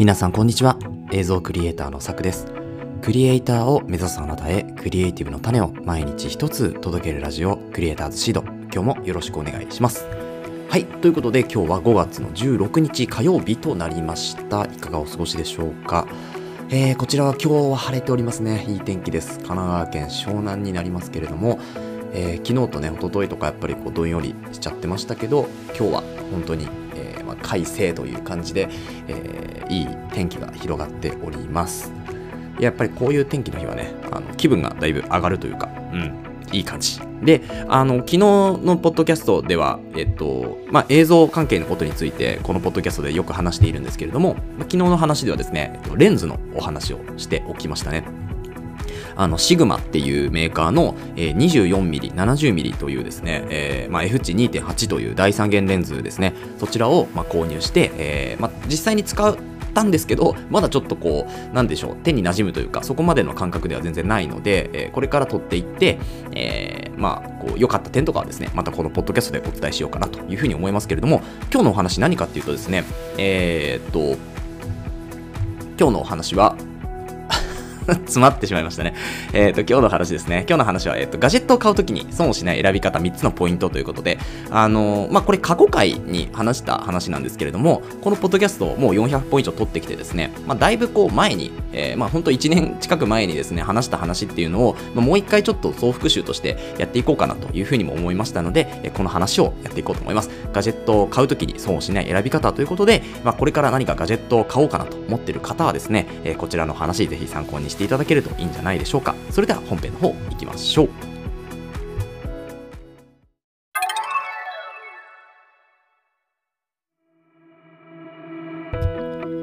皆さんこんにちは。映像クリエイターのさくです。クリエイターを目指すあなたへクリエイティブの種を毎日一つ届けるラジオクリエイターズシード。今日もよろしくお願いします。はい。ということで今日は5月の16日火曜日となりました。いかがお過ごしでしょうか？えー、こちらは今日は晴れておりますね。いい天気です。神奈川県湘南になりますけれども。えー、昨日とね、一昨日とかやっぱりこうどんよりしちゃってましたけど、今日は本当にまあ、快晴という感じで、えー、いい天気が広がっております。やっぱりこういう天気の日はね、あの気分がだいぶ上がるというか、うん、いい感じ。で、あの、昨日のポッドキャストでは、えっと、まあ、映像関係のことについて、このポッドキャストでよく話しているんですけれども、まあ、昨日の話ではですね、レンズのお話をしておきましたね。あの、シグマっていうメーカーの、えー、24mm、70mm というですね、えーまあ、F 値2.8という第三元レンズですね、そちらを、まあ、購入して、えーまあ、実際に使うたんですけど、まだちょっとこう、なんでしょう、手に馴染むというか、そこまでの感覚では全然ないので、えー、これから撮っていって、えー、まあ、こう、良かった点とかはですね、またこのポッドキャストでお伝えしようかなというふうに思いますけれども、今日のお話何かっていうとですね、えー、っと、今日のお話は、詰まってしまいましたね。えっ、ー、と、今日の話ですね。今日の話は、えっ、ー、と、ガジェットを買うときに損をしない選び方3つのポイントということで、あのー、まあ、これ過去回に話した話なんですけれども、このポッドキャストをもう400本以上取ってきてですね、まあ、だいぶこう前に、えー、まあ、本当1年近く前にですね、話した話っていうのを、まあ、もう一回ちょっと総復習としてやっていこうかなというふうにも思いましたので、えこの話をやっていこうと思います。ガジェットを買うときに損をしない選び方ということで、まあ、これから何かガジェットを買おうかなと思ってる方はですね、えこちらの話ぜひ参考にしていただけるといいんじゃないでしょうかそれでは本編の方いきましょう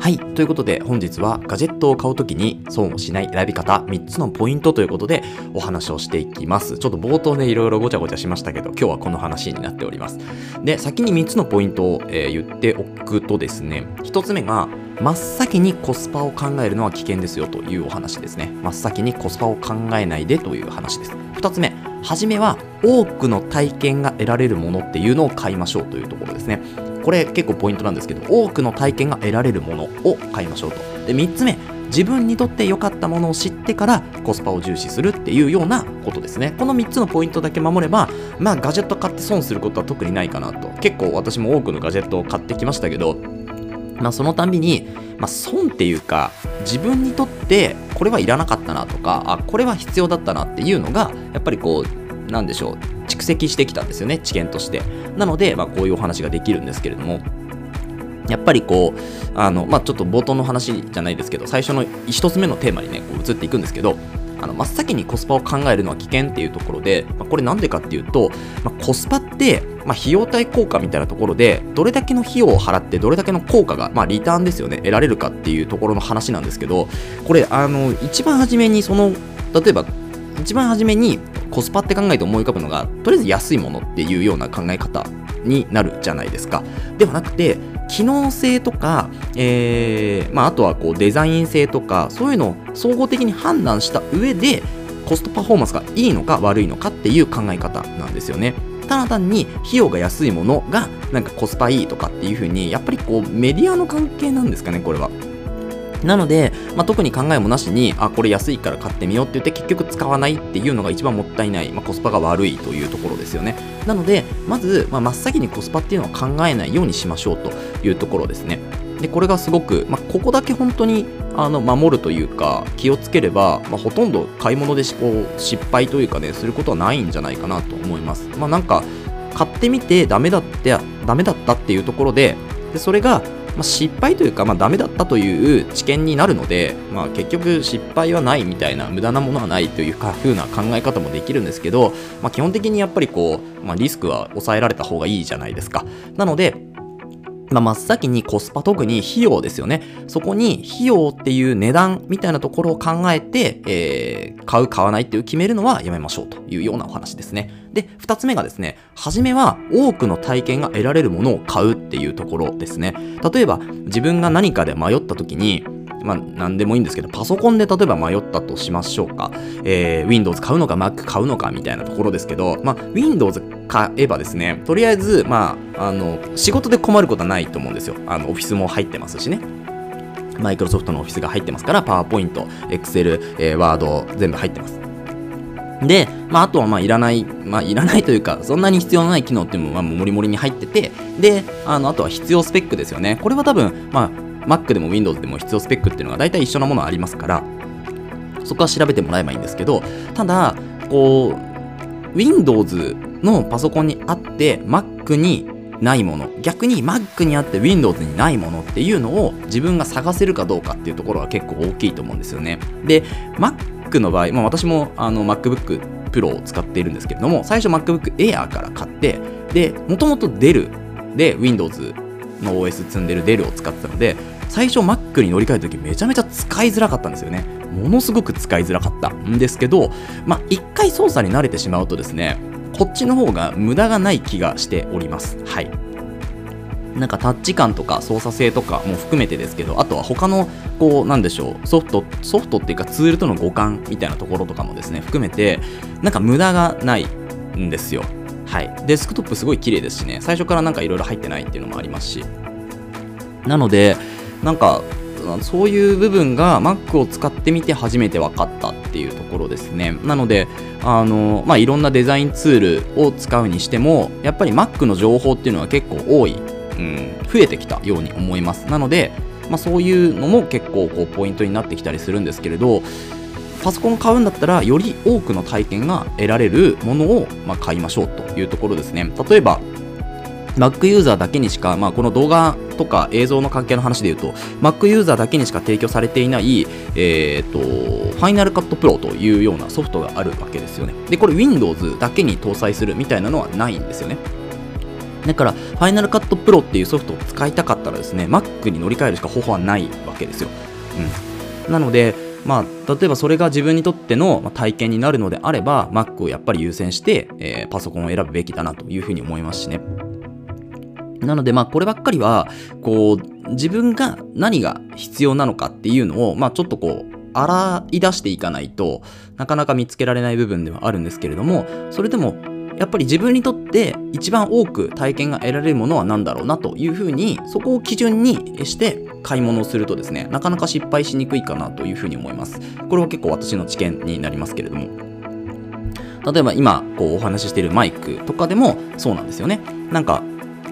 はい。ということで、本日はガジェットを買うときに損をしない選び方3つのポイントということでお話をしていきます。ちょっと冒頭ね、いろいろごちゃごちゃしましたけど、今日はこの話になっております。で、先に3つのポイントを、えー、言っておくとですね、1つ目が、真っ先にコスパを考えるのは危険ですよというお話ですね。真っ先にコスパを考えないでという話です。2つ目、初めは多くの体験が得られるものっていうのを買いましょうというところですね。これ結構ポイントなんですけど、多くの体験が得られるものを買いましょうと。で、3つ目、自分にとって良かったものを知ってからコスパを重視するっていうようなことですね。この3つのポイントだけ守れば、まあガジェット買って損することは特にないかなと。結構私も多くのガジェットを買ってきましたけど、まあ、そのたびに、まあ、損っていうか自分にとってこれはいらなかったなとかあこれは必要だったなっていうのがやっぱりこうなんでしょう蓄積してきたんですよね知見として。なので、まあ、こういうお話ができるんですけれどもやっぱりこうあの、まあ、ちょっと冒頭の話じゃないですけど最初の1つ目のテーマにねこう移っていくんですけどあの真っ先にコスパを考えるのは危険っていうところで、まあ、これなんでかっていうと、まあ、コスパって、まあ、費用対効果みたいなところでどれだけの費用を払ってどれだけの効果が、まあ、リターンですよね得られるかっていうところの話なんですけどこれあの一番初めにその例えば一番初めにコスパって考えて思い浮かぶのがとりあえず安いものっていうような考え方になるじゃないですか。ではなくて機能性とか、えーまあ、あとはこうデザイン性とかそういうのを総合的に判断した上でコストパフォーマンスがいいのか悪いのかっていう考え方なんですよね。ただ単に費用が安いものがなんかコスパいいとかっていう風にやっぱりこうメディアの関係なんですかねこれは。なので、まあ、特に考えもなしに、あ、これ安いから買ってみようって言って結局使わないっていうのが一番もったいない、まあ、コスパが悪いというところですよね。なので、まず、まあ、真っ先にコスパっていうのを考えないようにしましょうというところですね。で、これがすごく、まあ、ここだけ本当にあの守るというか気をつければ、まあ、ほとんど買い物でこう失敗というかねすることはないんじゃないかなと思います。まあ、なんか買ってみてダメだってダメだったっていうところででそれがまあ、失敗というか、まあ、ダメだったという知見になるので、まあ、結局失敗はないみたいな無駄なものはないというか風な考え方もできるんですけど、まあ、基本的にやっぱりこう、まあ、リスクは抑えられた方がいいじゃないですか。なのでまあ、真っ先にコスパ、特に費用ですよね。そこに費用っていう値段みたいなところを考えて、えー、買う、買わないっていう決めるのはやめましょうというようなお話ですね。で、二つ目がですね、初めは多くの体験が得られるものを買うっていうところですね。例えば、自分が何かで迷った時に、まあ、何でもいいんですけど、パソコンで例えば迷ったとしましょうか。えー、Windows 買うのか Mac 買うのかみたいなところですけど、まあ、Windows 買えばですね、とりあえず、まあ、あの、仕事で困ることはないと思うんですよ。あの、オフィスも入ってますしね。マイクロソフトのオフィスが入ってますから、パワーポイント、Excel、えー、ワード、全部入ってます。で、まあ、あとはまあいらない、まあ、いらないというか、そんなに必要のない機能っていうのはもうもりもりに入ってて、で、あのあとは必要スペックですよね。これは多分、まあ、Mac でも Windows でも必要スペックっていうのが大体一緒なものありますから、そこは調べてもらえばいいんですけど、ただ、こう、Windows のパソコンにあって、Mac にないもの逆に Mac にあって Windows にないものっていうのを自分が探せるかどうかっていうところは結構大きいと思うんですよね。で Mac の場合、まあ、私もあの MacBook Pro を使っているんですけれども最初 MacBook Air から買ってでもともと Dell で Windows の OS 積んでる DEL を使ってたので最初 Mac に乗り換えた時めちゃめちゃ使いづらかったんですよね。ものすごく使いづらかったんですけどまあ一回操作に慣れてしまうとですねこっちの方が無駄がない気がしております。はい。なんかタッチ感とか操作性とかも含めてですけどあとは他のこうなんでしょうソフトソフトっていうかツールとの互換みたいなところとかもですね含めてなんか無駄がないんですよ。はい。デスクトップすごい綺麗ですしね。最初からなんかいろいろ入ってないっていうのもありますし。なのでなんかそういう部分が Mac を使ってみて初めて分かったっていうところですね。なのであの、まあ、いろんなデザインツールを使うにしてもやっぱり Mac の情報っていうのは結構多い、うん、増えてきたように思います。なので、まあ、そういうのも結構こうポイントになってきたりするんですけれどパソコン買うんだったらより多くの体験が得られるものをま買いましょうというところですね。例えば Mac ユーザーだけにしか、まあ、この動画とか映像の関係の話で言うと Mac ユーザーだけにしか提供されていない、えーと、Final Cut Pro というようなソフトがあるわけですよね。でこれ Windows だけに搭載するみたいなのはないんですよね。だから Final Cut Pro っていうソフトを使いたかったらですね Mac に乗り換えるしか方法はないわけですよ、うん、なのでまあ、例えばそれが自分にとっての体験になるのであれば Mac をやっぱり優先して、えー、パソコンを選ぶべきだなというふうに思いますしね。なので、まあ、こればっかりは、こう、自分が何が必要なのかっていうのを、まあ、ちょっとこう、洗い出していかないとなかなか見つけられない部分ではあるんですけれどもそれでもやっぱり自分にとって一番多く体験が得られるものは何だろうなというふうにそこを基準にして買い物をするとですねなかなか失敗しにくいかなというふうに思います。これは結構私の知見になりますけれども。例えば今こうお話ししているマイクとかでもそうなんですよね。なんか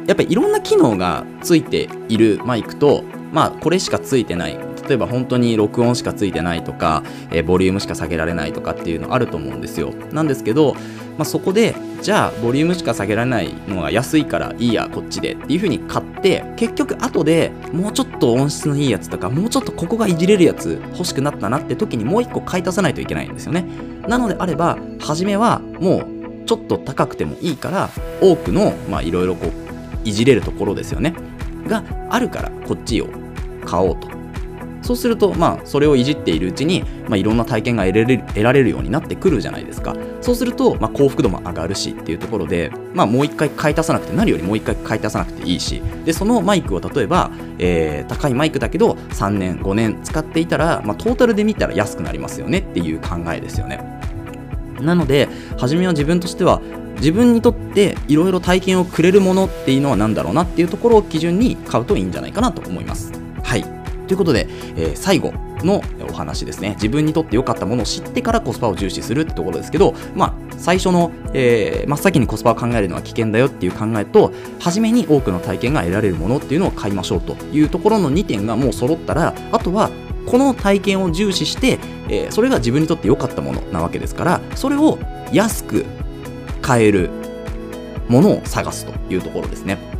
やっぱりいろんな機能がついているマイクと、まあ、これしかついてない例えば本当に録音しかついてないとか、えー、ボリュームしか下げられないとかっていうのあると思うんですよ。なんですけど、まあ、そこでじゃあボリュームしか下げられないのが安いからいいやこっちでっていう風に買って結局後でもうちょっと音質のいいやつとかもうちょっとここがいじれるやつ欲しくなったなって時にもう一個買い足さないといけないんですよね。なのであれば初めはもうちょっと高くてもいいから多くのいろいろこういじれるところですよね。があるからこっちを買おうと。そうするとまあそれをいじっているうちに、ま、いろんな体験が得られるようになってくるじゃないですか。そうすると、まあ、幸福度も上がるしっていうところで、まあ、もう一回買い足さなくて何よりもう一回買い足さなくていいしでそのマイクを例えば、えー、高いマイクだけど3年5年使っていたら、まあ、トータルで見たら安くなりますよねっていう考えですよねなので初めは自分としては自分にとっていろいろ体験をくれるものっていうのは何だろうなっていうところを基準に買うといいんじゃないかなと思います。はいということで、えー、最後のお話ですね自分にとって良かったものを知ってからコスパを重視するってところですけど、まあ、最初の、えー、真っ先にコスパを考えるのは危険だよっていう考えと初めに多くの体験が得られるものっていうのを買いましょうというところの2点がもう揃ったらあとはこの体験を重視して、えー、それが自分にとって良かったものなわけですからそれを安く買えるものを探すというところですね。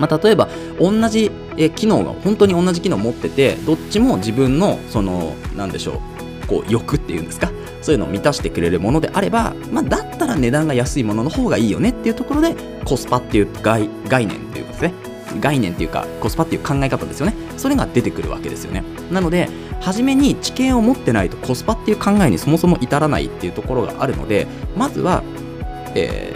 まあ、例えば同じ機能が本当に同じ機能を持っててどっちも自分のその何でしょうこう欲っていうんですかそういうのを満たしてくれるものであれば、まあ、だったら値段が安いものの方がいいよねっていうところでコスパっていう概概念っていうかですね概念っていうかコスパっていう考え方ですよねそれが出てくるわけですよね。なので初めに知見を持ってないとコスパっていう考えにそもそも至らないっていうところがあるのでまずはえ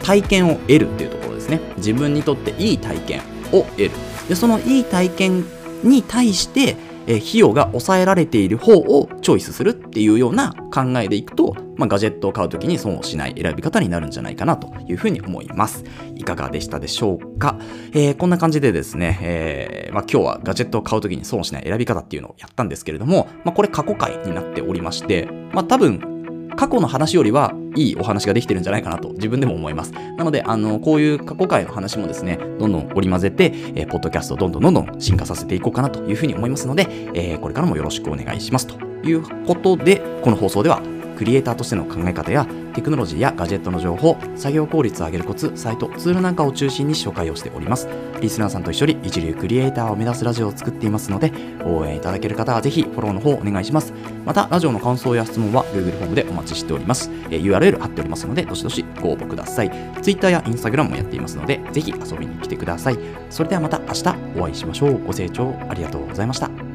ー、体験を得るっていうとですね。自分にとっていい体験を得る。でそのいい体験に対して、えー、費用が抑えられている方をチョイスするっていうような考えでいくとまあ、ガジェットを買うときに損をしない選び方になるんじゃないかなというふうに思います。いかがでしたでしょうか、えー、こんな感じでですね、えー、まあ、今日はガジェットを買うときに損をしない選び方っていうのをやったんですけれども、まあ、これ過去回になっておりまして、まあ、多分過去の話よりはいいお話ができてるんじゃないかなと自分でも思います。なので、あの、こういう過去回の話もですね、どんどん織り交ぜて、えー、ポッドキャストをどんどんどんどん進化させていこうかなというふうに思いますので、えー、これからもよろしくお願いします。ということで、この放送ではクリエイターとしての考え方やテクノロジーやガジェットの情報、作業効率を上げるコツ、サイト、ツールなんかを中心に紹介をしております。リスナーさんと一緒に一流クリエイターを目指すラジオを作っていますので、応援いただける方はぜひフォローの方お願いします。また、ラジオの感想や質問は Google フォームでお待ちしております。えー、URL 貼っておりますので、どしどしご応募ください。Twitter や Instagram もやっていますので、ぜひ遊びに来てください。それではまた明日お会いしましょう。ご清聴ありがとうございました。